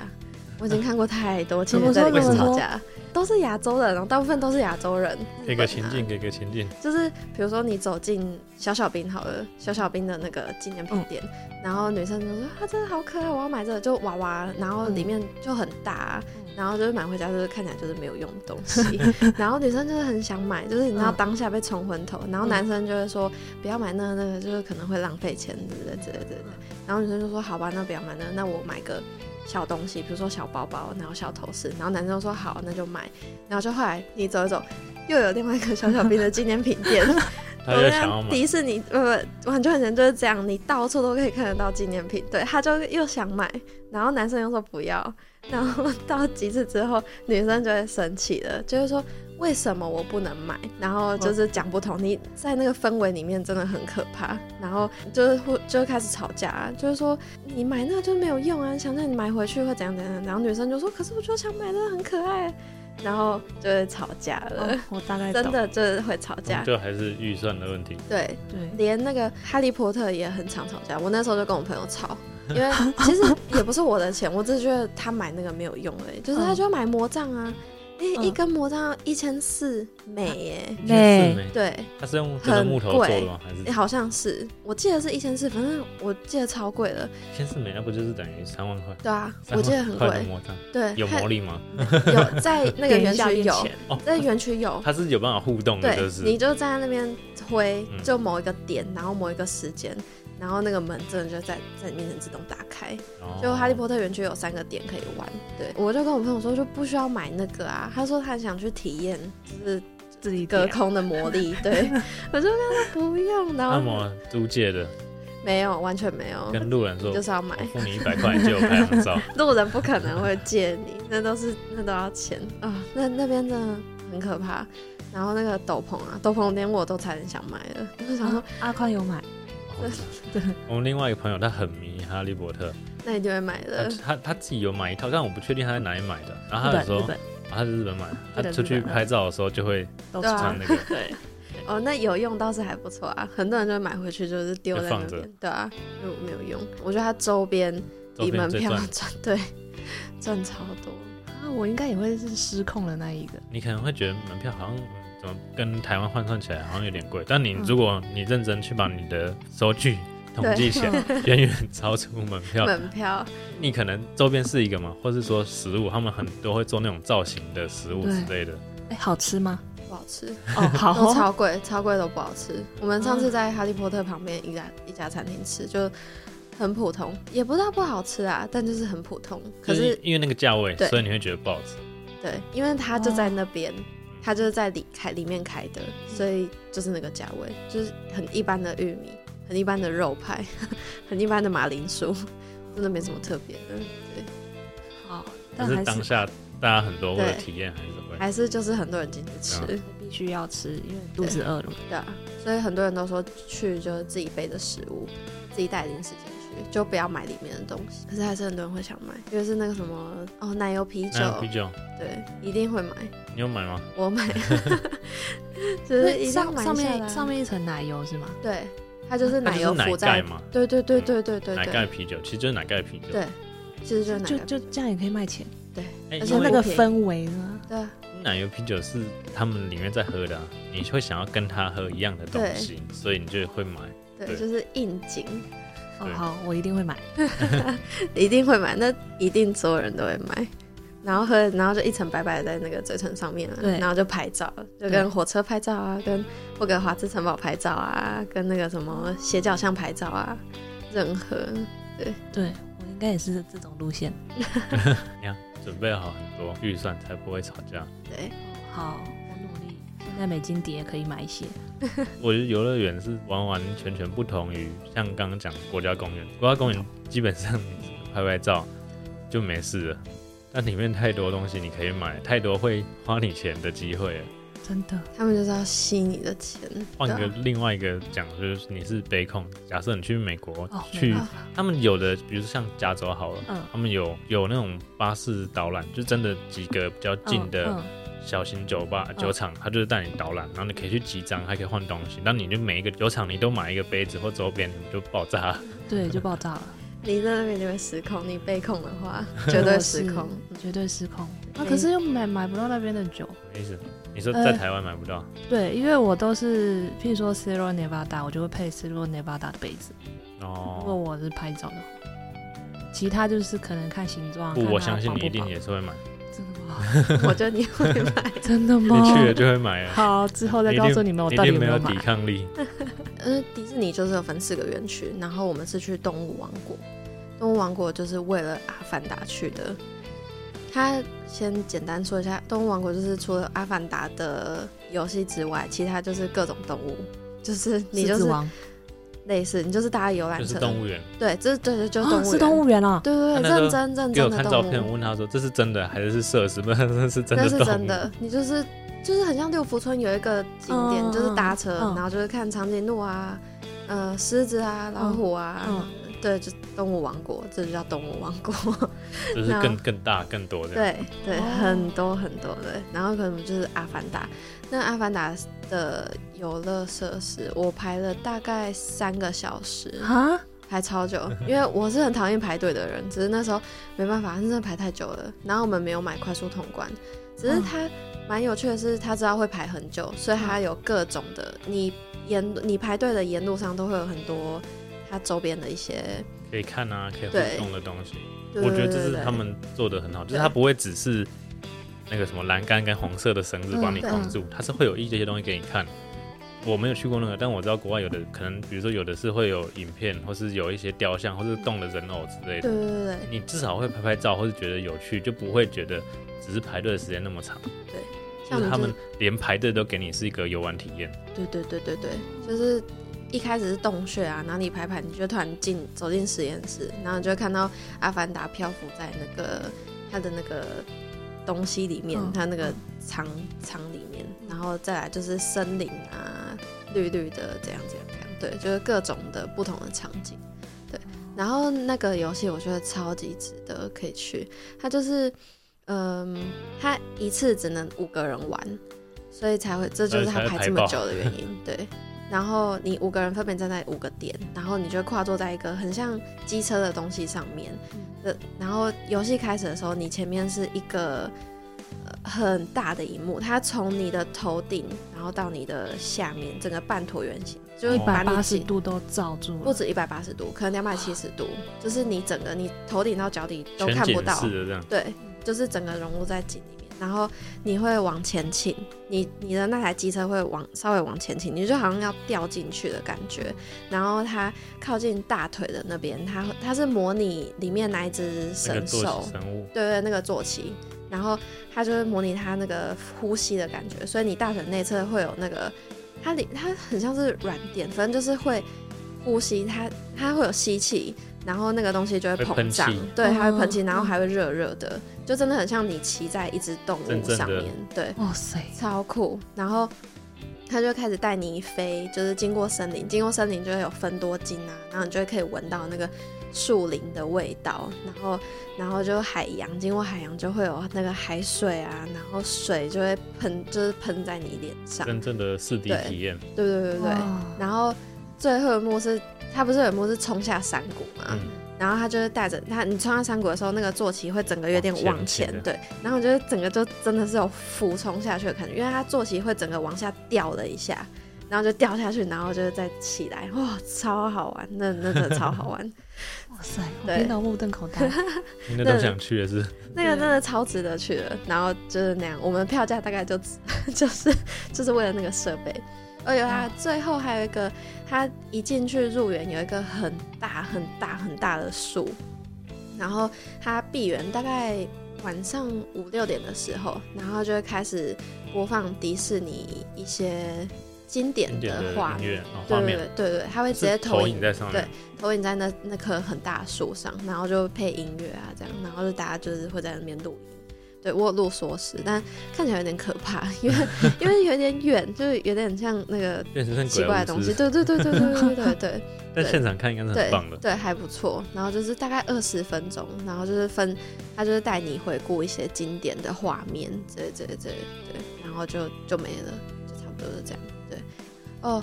我已经看过太多情侣在里面吵架，都是亚洲人哦，大部分都是亚洲人。给个情境，给个情境，就是比如说你走进小小兵好了，小小兵的那个纪念品店，然后女生就说啊，真的好可爱，我要买这个，就娃娃，然后里面就很大啊、然后就是买回家就是看起来就是没有用的东西，然后女生就是很想买，就是你知道嗯当下被冲昏头，然后嗯男生就会说不要买那个那个，就是可能会浪费钱之类之类之类的，然后女生就说好吧，那不要买那个，那我买个。小东西，比如说小包包，然后小头饰，然后男生说好，那就买，然后就后来你走一走，又有另外一个小小兵的纪念品店，他我跟就想要买，迪士尼，不不，很久以前就是这样，你到处都可以看得到纪念品。对，他就又想买，然后男生又说不要，然后到几次之后，女生就会生气了，就是说为什么我不能买？然后就是讲不通，你在那个氛围里面真的很可怕，然后就是会就开始吵架，就是说你买那个就没有用啊，想让你买回去会怎样怎样，然后女生就说可是我就想买那个很可爱，然后就会吵架了，哦，我大概懂真的就是会吵架。就还是预算的问题。对，对。连那个哈利波特也很常吵架。我那时候就跟我朋友吵，因为其实也不是我的钱，我只是觉得他买那个没有用而已，就是他就要买魔杖啊，一根魔杖一千四美耶，美。美，对，它是用真的木头做的吗？还是？诶好像是，我记得是一千四，反正我记得超贵的，千四美？那不就是等于三万块？对啊，我记得很贵，魔杖。对，有魔力吗？有在那个 园区有，在园区有。它是有办法互动的，就对，是。你就站在那边挥，嗯。就某一个点，然后某一个时间，然后那个门真的就在在你面前自动打开。哦。就哈利波特园区有三个点可以玩，对。我就跟我朋友说就不需要买那个啊，他说他很想去体验就是自己隔空的魔力，对。我就跟他说不用，然后按摩租借的，没有，完全没有，跟路人说，就是要买。我。付你一百块，你就有拍张照。路人不可能会借你，那都是那都要钱。啊、那那边真的很可怕。然后那个斗篷啊，斗篷连我都差点想买了，我就想说，阿宽有买，哦 我们另外一个朋友他很迷哈利波特，那你就会买他的。他他自己有买一套，但我不确定他在哪里买的。然后他有说，他在日本买的，他出去拍照的时候就会都对啊穿那个。对，哦，那有用倒是还不错啊，很多人就会买回去，就是丢在那边，对啊，就没有用。我觉得他周边周比门票赚。对，赚超多。那，我应该也会是失控的那一个。你可能会觉得门票好像嗯怎么跟台湾换算起来好像有点贵，但你嗯如果你认真去把你的收据统计起来，嗯 远远超出门票。门票你可能周边是一个嘛，或是说食物，他们很多会做那种造型的食物之类的。哎，好吃吗？不好吃，哦，好哦，超贵，超贵都不好吃。我们上次在哈利波特旁边一家一家餐厅吃，就很普通，也不知道不好吃啊，但就是很普通。可就是因为那个价位，所以你会觉得不好吃。对，因为它就哦在那边，它就是在里开里面开的，所以就是那个价位，就是很一般的玉米，很一般的肉派，很一般的马铃薯，真的没什么特别的。对，好，但是是当下大家很多为了体验还是会。还是就是很多人进去吃，对必须要吃，因为肚子饿了嘛。对啊，所以很多人都说去就是自己备的食物，自己带零食进去，就不要买里面的东西。可是还是很多人会想买，因为是那个什么哦奶油啤酒。那，啤酒。对，一定会买，你有买吗？我买，就是一定要上上面上面一层奶油是吗？对，它就是奶油浮在盖嘛，对对对对对对。奶盖啤酒其实就是奶盖啤酒。对，其实就是奶就盖就这样也可以卖钱，对，哎，而且那个氛围呢？对啊。奶油啤酒是他们里面在喝的、啊，你会想要跟他喝一样的东西，所以你就会买。对，对。就是应景，对，哦好，我一定会买。一定会买，那一定所有人都会买。然后喝，然后就一层白白的在那个嘴唇上面啊，对然后就拍照，就跟火车拍照啊，跟霍格华兹城堡拍照啊，跟那个什么斜角巷拍照啊，任何对对我应该也是这种路线。你要准备好很多预算，才不会吵架。对，好。现在美金碟可以买一些。我觉得游乐园是完完全全不同于像刚刚讲国家公园，国家公园基本上拍拍照就没事了，但里面太多东西你可以买，太多会花你钱的机会了。真的，他们就是要吸你的钱。换个另外一个讲，就是你是北控，假设你去美国、哦去他们有的，比如说像加州好了，嗯他们有有那种巴士导览，就真的几个比较近的嗯小型酒吧、嗯酒厂，他就是带你导览，然后你可以去集章，还可以换东西。那你就每一个酒厂你都买一个杯子或周边，你就爆炸了。对，就爆炸了，你在那边就会失控，你被控的话 绝对失控。绝对失控。啊，可可是又买买不到那边的酒。什么意思？你说呃在台湾买不到？对，因为我都是，譬如说 Sierra Nevada，我就会配 Sierra Nevada 的杯子。哦如果哦，我是拍照的话，其他就是可能看形状。不，我相信你一定也是会买？我觉得你会买。真的吗？你去了就会买啊。好，之后再告诉你们我到底有没有抵。抗力。嗯，迪士尼就是有分四个园区，然后我们是去动物王国。动物王国就是为了阿凡达去的。他先简单说一下，动物王国就是除了阿凡达的游戏之外，其他就是各种动物，就是你就是狮子王类似，你就是搭游览车，就是动物园，对，这对对就是动物园，啊是动物园啊，对对对，认真认给我真的动看照片，我，问他说这是真的还是是设施？不是，这是真的那。是真的，你就是就是很像六福村有一个景点，嗯就是搭车，嗯然后就是看长颈鹿啊，呃，狮子啊，老虎啊，嗯对，就动物王国，这就叫动物王国。就是更更大更多的。对对，哦很多很多对，然后可能就是阿凡达。那阿凡达的游乐设施，我排了大概三个小时，啊，排超久，因为我是很讨厌排队的人，只是那时候没办法，真的排太久了。然后我们没有买快速通关，只是嗯它蛮有趣的是，他知道会排很久，所以它有各种的，你沿你排队的沿路上都会有很多它周边的一些，可以看啊，可以互动的东西。我觉得这是他们做的很好，就是对它不会只是那个什么栏杆跟红色的绳子嗯把你对绑住，它是会有一些东西给你看。我没有去过那个，但我知道国外有的可能，比如说有的是会有影片，或是有一些雕像，或是动的人偶之类的。对对对对你至少会拍拍照，或是觉得有趣，就不会觉得只是排队的时间那么长。对像就就是他们连排队都给你是一个游玩体验。对对对对对，就是一开始是洞穴啊，哪里排排，你就突然进走进实验室，然后你就会看到阿凡达漂浮在那个他的那个东西里面，嗯他那个舱舱里面，然后再来就是森林啊，绿绿的这样这样这样，对，就是各种的不同的场景，对。然后那个游戏我觉得超级值得可以去，它就是，嗯，它一次只能五个人玩，所以才会，这就是它排这么久的原因，对。然后你五个人分别站在五个点，然后你就会跨坐在一个很像机车的东西上面。呃，然后游戏开始的时候，你前面是一个呃很大的荧幕，它从你的头顶，然后到你的下面，整个半椭圆形，就是一百八十度都罩住了，不止一百八十度，可能两百七十度，就是你整个你头顶到脚底都看不到，式的这样，对，就是整个融入在景里面，然后你会往前倾，你你的那台机车会往稍微往前倾，你就好像要掉进去的感觉。然后它靠近大腿的那边，它它是模拟里面那一只神坐兽对对，那个坐骑，然后它就是模拟它那个呼吸的感觉，所以你大腿内侧会有那个，它里它很像是软垫，反正就是会呼吸，它它会有吸气，然后那个东西就会会膨胀对，它会喷气，哦然后还会热热的，就真的很像你骑在一只动物上面，对，哇塞，超酷。然后他就开始带你飞，就是经过森林，经过森林就会有分多金啊，然后你就会可以闻到那个树林的味道，然后然后就海洋，经过海洋就会有那个海水啊，然后水就会喷，就是喷在你脸上，真正的四 D 对体验，对对对对对。然后最后一幕是，他不是有一幕是冲下山谷嘛，嗯，然后他就是带着他，你冲下山谷的时候，那个坐骑会整个有点往往前对，然后我觉得整个就真的是有俯冲下去的感觉，因为他坐骑会整个往下掉了一下，然后就掉下去，然后就是再起来，哇，超好玩，那那真的超好玩，哇塞，我对听到目瞪口呆。应该都想去也是，那个真的超值得去的。然后就是那样，我们票价大概就只就是就是为了那个设备。而且它最后还有一个，它一进去入园有一个很大很大很大的树，然后它闭园大概晚上五六点的时候，然后就会开始播放迪士尼一些经典的的画面。对对对对对，它会直接投影影在上面，对投影在那那棵很大的树上，然后就配音乐啊，这样，然后就大家就是会在那边录音。对我有录缩时，但看起来有点可怕，因为因为有点远，就是有点像那个奇怪的东西。鬼对对对对对对对对 在现场看应该是很对棒的，对，还不错。然后就是大概二十分钟，然后就是分，他就是带你回顾一些经典的画面，这这这对，然后就就没了，就差不多是这样。对，哦，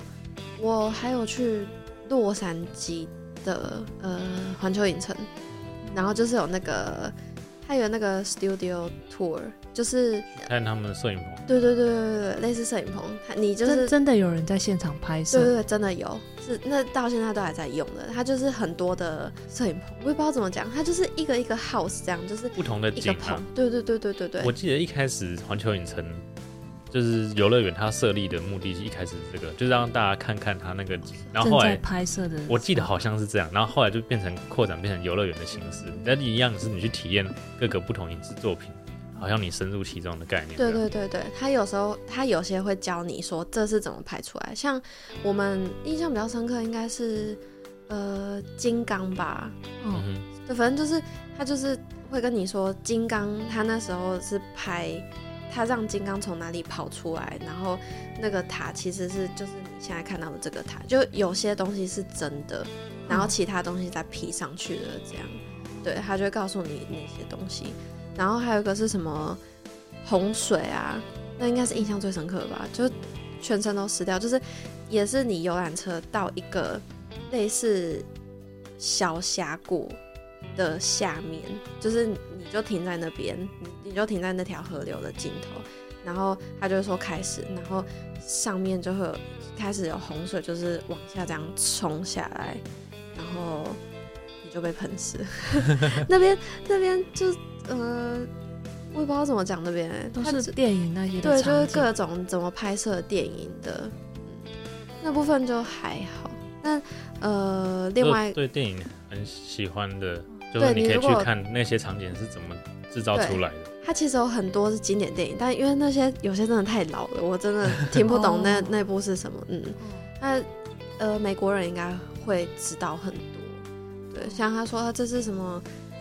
我还有去洛杉矶的呃环球影城，然后就是有那个，它有那个 studio tour，就是看他们的摄影棚，对对对对对对，类似摄影棚，你就是真真的有人在现场拍摄，对对对，真的有，是那到现在都还在用的。它就是很多的摄影棚，我也不知道怎么讲，它就是一个一个 house 这样，就是不同的一个景啊棚。。对对对对对对我，记得一开始环球影城就是游乐园，它设立的目的一开始是这个，就是让大家看看它那个景，然后后来拍摄的，我记得好像是这样，然后后来就变成扩展变成游乐园的形式，但一样是你去体验各个不同影视作品，好像你深入其中的概念。对对对对，他有时候他有些会教你说这是怎么拍出来，像我们印象比较深刻应该是呃金刚吧，嗯反正就是他就是会跟你说，金刚他那时候是拍，他让金刚从哪里跑出来，然后那个塔其实是就是你现在看到的这个塔，就有些东西是真的，然后其他东西再 P 上去的，这样，对他就会告诉你那些东西，然后还有一个是什么洪水啊，那应该是印象最深刻的吧，就全程都湿掉，就是也是你游览车到一个类似小峡谷的下面，就是你就停在那边，你你就停在那条河流的尽头，然后他就说开始，然后上面就会有开始有洪水，就是往下这样冲下来，然后你就被喷死。那边那边就呃，我也不知道怎么讲那边、欸，都是电影那些对，就是各种怎么拍摄电影的，嗯，那部分就还好。但呃，另外对电影很喜欢的，就对是你可以去看那些场景是怎么制造出来的。它其实有很多是经典电影，但因为那些有些真的太老了，我真的 听不懂那、哦那部是什么。嗯，那呃美国人应该会知道很多。对，像他说他这是什么，嗯，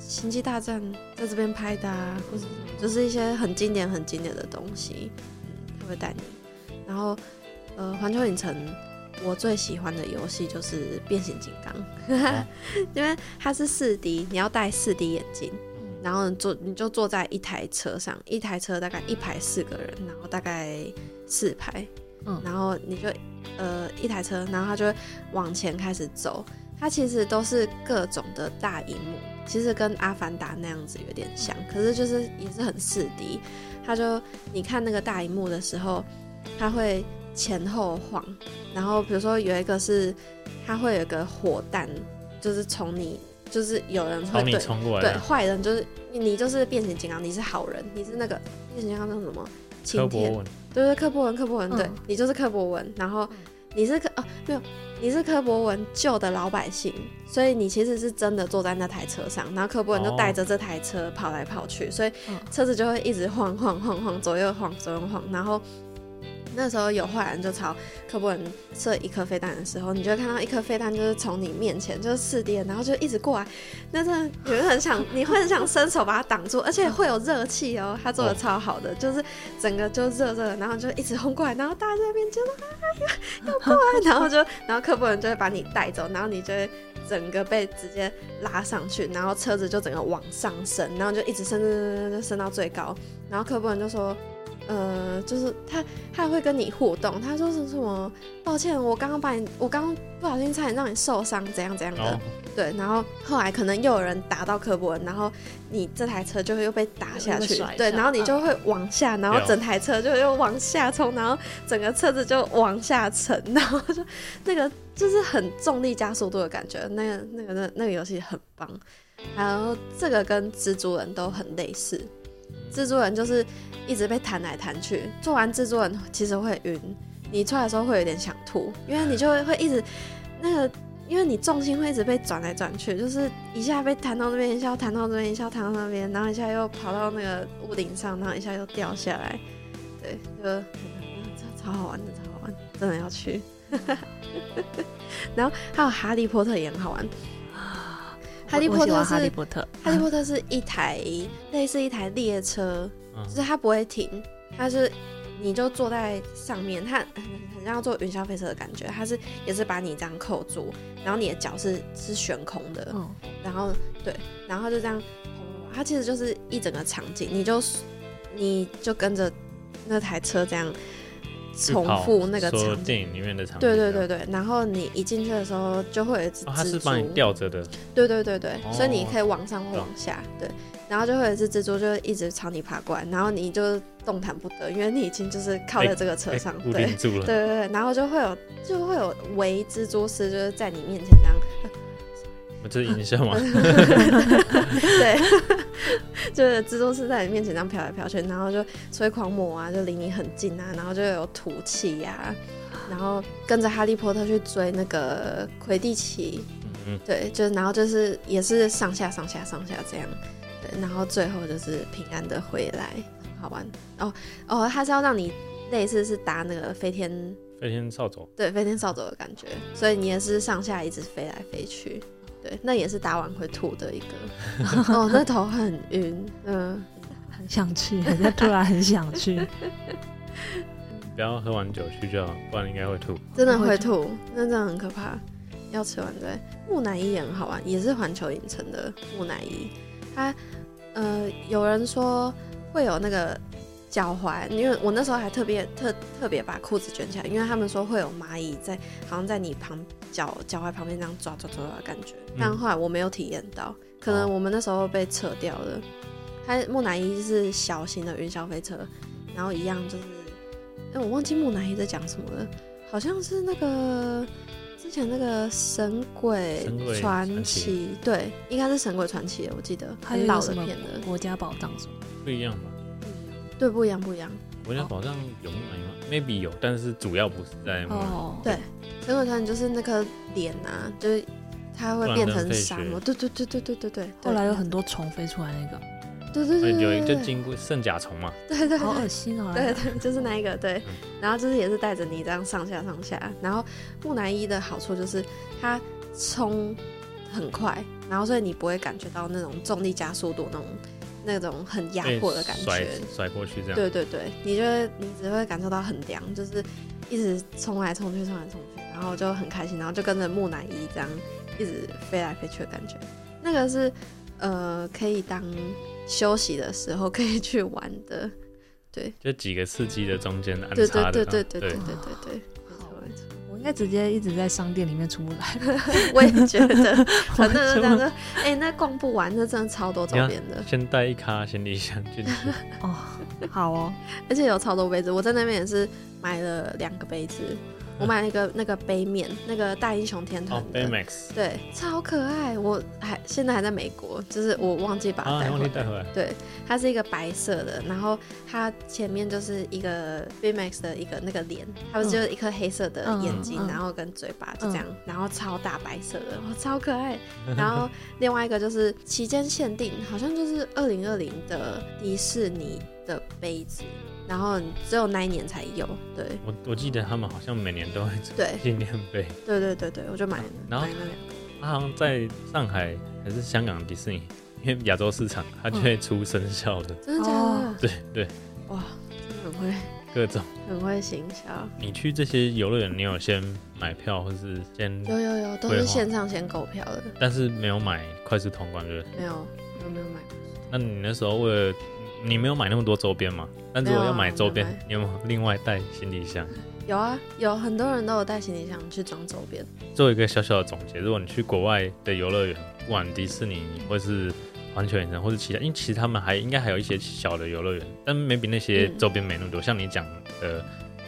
《星际大战》在这边拍的啊，或者什么，就是一些很经典、很经典的东西，嗯，他会带你。然后，呃，环球影城我最喜欢的游戏就是变形金刚，因为它是四 D，你要戴四 D 眼镜，然后你坐你就坐在一台车上，一台车大概一排四个人，然后大概四排，嗯。然后你就呃一台车，然后它就会往前开始走，它其实都是各种的大荧幕，其实跟阿凡达那样子有点像，可是就是也是很四 D，它就你看那个大荧幕的时候，它会前后晃，然后比如说有一个是它会有一个火弹，就是从你就是有人会对对冲过来的，坏人就是你就是变形金刚，你是好人，你是那个变形金刚叫什么？晴天，柯博文，对对，柯博文，柯博文，对嗯。你就是柯博文，然后你是柯哦没有，你是柯博文救的老百姓，所以你其实是真的坐在那台车上，然后柯博文就哦带着这台车跑来跑去，所以嗯。车子就会一直晃晃晃晃，左右晃左右晃，然后。那时候有坏人就朝柯博文射一颗飞弹的时候，你就会看到一颗飞弹就是从你面前就是四 D，的然后就一直过来，那真的你会很想，你会很想伸手把它挡住，而且会有热气哦，他做的超好的，就是整个就热热，然后就一直轰过来，然后大家在那边就说啊要要过来，然后就然后柯博文就会把你带走，然后你就会整个被直接拉上去，然后车子就整个往上升，然后就一直升升升升升升到最高，然后柯博文就说。呃，就是他，他会跟你互动。他说是什么？抱歉，我刚刚把你，我刚刚不小心差点让你受伤，怎样怎样的。对，然后后来可能又有人打到柯博文，然后你这台车就会又被打下去对，然后你就会往下，然后整台车就又往下冲，然后整个车子就往下沉，然后就那个就是很重力加速度的感觉，那个那个那那个游戏很棒。然后这个跟蜘蛛人都很类似，蜘蛛人就是一直被弹来弹去，做完蜘蛛人其实会晕，你出来的时候会有点想吐，因为你就会一直那个，因为你重心会一直被转来转去，就是一下被弹到这边，一下弹到这边，一下弹到那边，然后一下又跑到那个屋顶上，然后一下又掉下来，对，就超超好玩的，超好玩，真的要去。然后还有哈利波特也很好玩，哈利波特哈利是波特，哈利波特 是一台 类似一台列车，嗯。就是它不会停，它是你就坐在上面，它很 很像坐云霄飞车的感觉，它是也是把你这样扣住，然后你的脚是是悬空的，嗯，然后对，然后就这样，它其实就是一整个场景，你就你就跟着那台车这样重复那个场景。电影里面的场景，对对对，对，然后你一进去的时候就会有一只哦，他蜘是帮你蛛，吊着的，对对对对，所以你哦可以往上或往下，对，然后就会有一只蜘蛛就一直朝你爬过来，然后你就动弹不得，因为你已经就是靠在这个车被上，固对。对对对，然后就会有就会有围蜘蛛丝就是在你面前这样，这是音效吗？对，就是蜘蛛丝在你面前这样飘来飘去，然后就吹狂魔啊，就离你很近啊，然后就有吐气呀、然后跟着哈利波特去追那个魁地奇，嗯，对，就是然后就是也是上下上下上下这样，对，然后最后就是平安的回来，好玩。哦哦，他是要让你类似是搭那个飞天飞天扫帚，对飞天扫帚的感觉，所以你也是上下一直飞来飞去，对，那也是打完会吐的一个，哦，那头很晕，嗯，很想去，好像突然很想去。不要喝完酒去就好，不然应该会吐。真的会会吐，那真的很可怕。要吃完对，木乃伊也很好玩，也是环球影城的木乃伊。它呃，有人说会有那个脚踝，因为我那时候还特别特特别把裤子卷起来，因为他们说会有蚂蚁在，好像在你旁脚脚踝旁边这样抓抓抓抓的感觉。但后来我没有体验到，可能哦我们那时候被扯掉了。它木乃伊是小型的云霄飞车，然后一样就是，哎、我忘记木乃伊在讲什么了，好像是那个之前那个神鬼传传奇奇，对，应该是神鬼传奇的，我记得很老的片的，国家宝藏什么？不一样吧？对，不一样不一样。我想宝藏有木乃伊吗？maybe 有，但是主要不是在木乃伊。哦，对神鬼传奇就是那颗脸啊，就是它会变成沙漠，对对对对对对对。后来有很多虫飞出来那个，对对对，有一就对经过圣甲虫嘛，对对好恶心哦！对对，就是那一个对嗯，然后就是也是带着你这样上下上下，然后木乃伊的好处就是它冲很快，然后所以你不会感觉到那种重力加速度那种那种很压迫的感觉。甩过去这样。对对对，你就会你只会感受到很凉，就是一直冲来冲去，冲来冲去，然后就很开心，然后就跟着木乃伊这样一直飞来飞去的感觉。那个是呃可以当休息的时候可以去玩的，对就几个刺激的中间安对插的啊，对对对对对对对应该直接一直在商店里面出不来。我也觉得，很多人讲说，哎、那逛不完，那真的超多周边的，先带一卡行李箱进去，哦，好哦，而且有超多杯子。我在那边也是买了两个杯子，我买了一个那个杯面，那个大英雄天哦团的，，Baymax 对，超可爱。我还现在还在美国，就是我忘记把它啊，带回来。忘记带回来，对，它是一个白色的，然后它前面就是一个 Baymax 的一个那个脸，它不是就是一颗黑色的嗯眼睛，嗯然后跟嘴巴就这样，然后超大白色的，哇，超可爱。然后另外一个就是期间限定，好像就是二零二零的迪士尼的杯子，然后只有那一年才有。对我我记得他们好像每年都会出对纪念碑，对对对对，我就买了，然后买了两个。他好像在上海还是香港迪士尼，因为亚洲市场它就会出生肖的，真的假的？哦对对，哇，真的很会各种。很会行销。你去这些游乐园，你有先买票，或是先，有有有，都是线上先购票的，但是没有买快速通关，对不对？没有有没有买？那你那时候为了你没有买那么多周边嘛？但如果要买周边你有没有另外带行李箱？有啊，有很多人都有带行李箱去装周边。做一个小小的总结，如果你去国外的游乐园，不管迪士尼或是环球影城或是其他，因为其实他们还应该还有一些小的游乐园，但 maybe 那些嗯周边没那么多。像你讲的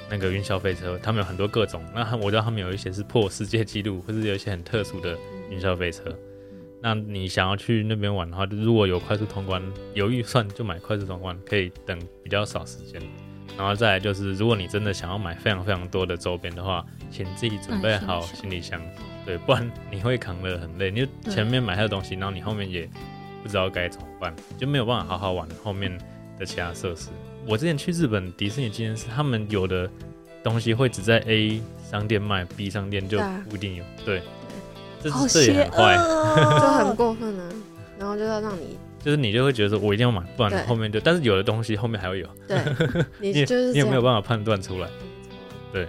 那个云霄飞车，他们有很多各种。那我知道他们有一些是破世界纪录，或是有一些很特殊的云霄飞车。那你想要去那边玩的话，如果有快速通关，有预算就买快速通关，可以等比较少时间。然后再来就是，如果你真的想要买非常非常多的周边的话，请自己准备好行李箱，对，不然你会扛得很累。你就前面买他的东西，然后你后面也不知道该怎么办，就没有办法好好玩后面的其他设施。我之前去日本迪士尼纪念是，他们有的东西会只在 A 商店卖，B 商店就对啊不一定有。对，这好这也邪很坏。恶，就很过分啊。然后就要让你 就是你就会觉得说，我一定要买，不对然后面就，但是有的东西后面还会有，对，你你就是你有没有法？办法判断出来？对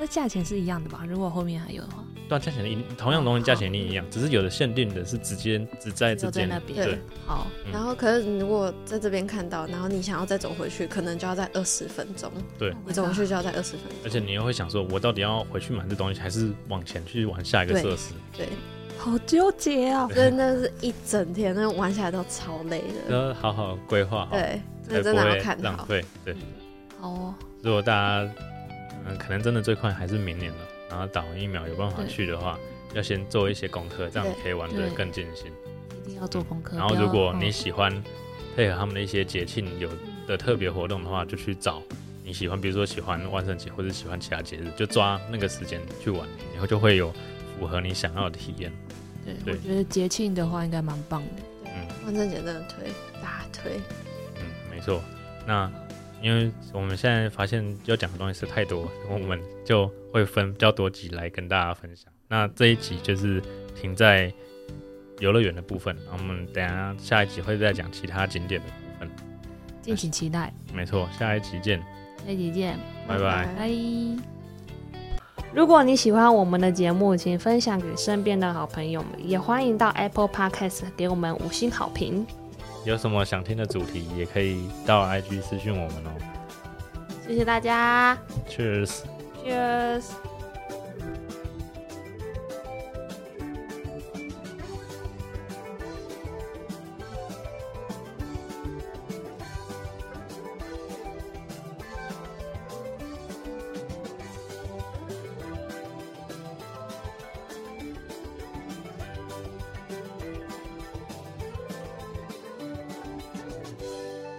那价钱是一样的吧？如果后面还有的话，对啊，价钱一同样东西价钱一定一样，只是有的限定的是直接只在这边对对，好，嗯然后可是你如果在这边看到，然后你想要再走回去，可能就要在二十分钟。对，你走回去就要在二十分钟。而且你又会想说，我到底要回去买这东西，还是往前去玩下一个设施？对，好纠结啊！真的是一整天，那玩起来都超累的。要好好规划好，对，才不那真的要看好。浪费。对，好哦，如果大家嗯可能真的最快还是明年了，然后打完疫苗有办法去的话，要先做一些功课，这样对可以玩得更尽兴。一定要做功课。然后如果你嗯喜欢配合他们的一些节庆有的特别活动的话，就去找你喜欢，比如说喜欢万圣节或者喜欢其他节日，就抓那个时间去玩，然后就会有符合你想要的体验。对，对我觉得节庆的话应该蛮棒的。嗯万圣节真的推大推，嗯，没错。那因为我们现在发现要讲的东西是太多，我们就会分比较多集来跟大家分享。那这一集就是停在游乐园的部分，我们等一下下一集会再讲其他景点的部分。敬请期待，没错，下一集见，下一集见，拜拜。拜。如果你喜欢我们的节目，请分享给身边的好朋友们，也欢迎到 Apple Podcast 给我们五星好评。有什么想听的主题，也可以到 IG 私讯我们哦。谢谢大家 Cheers。，Cheers。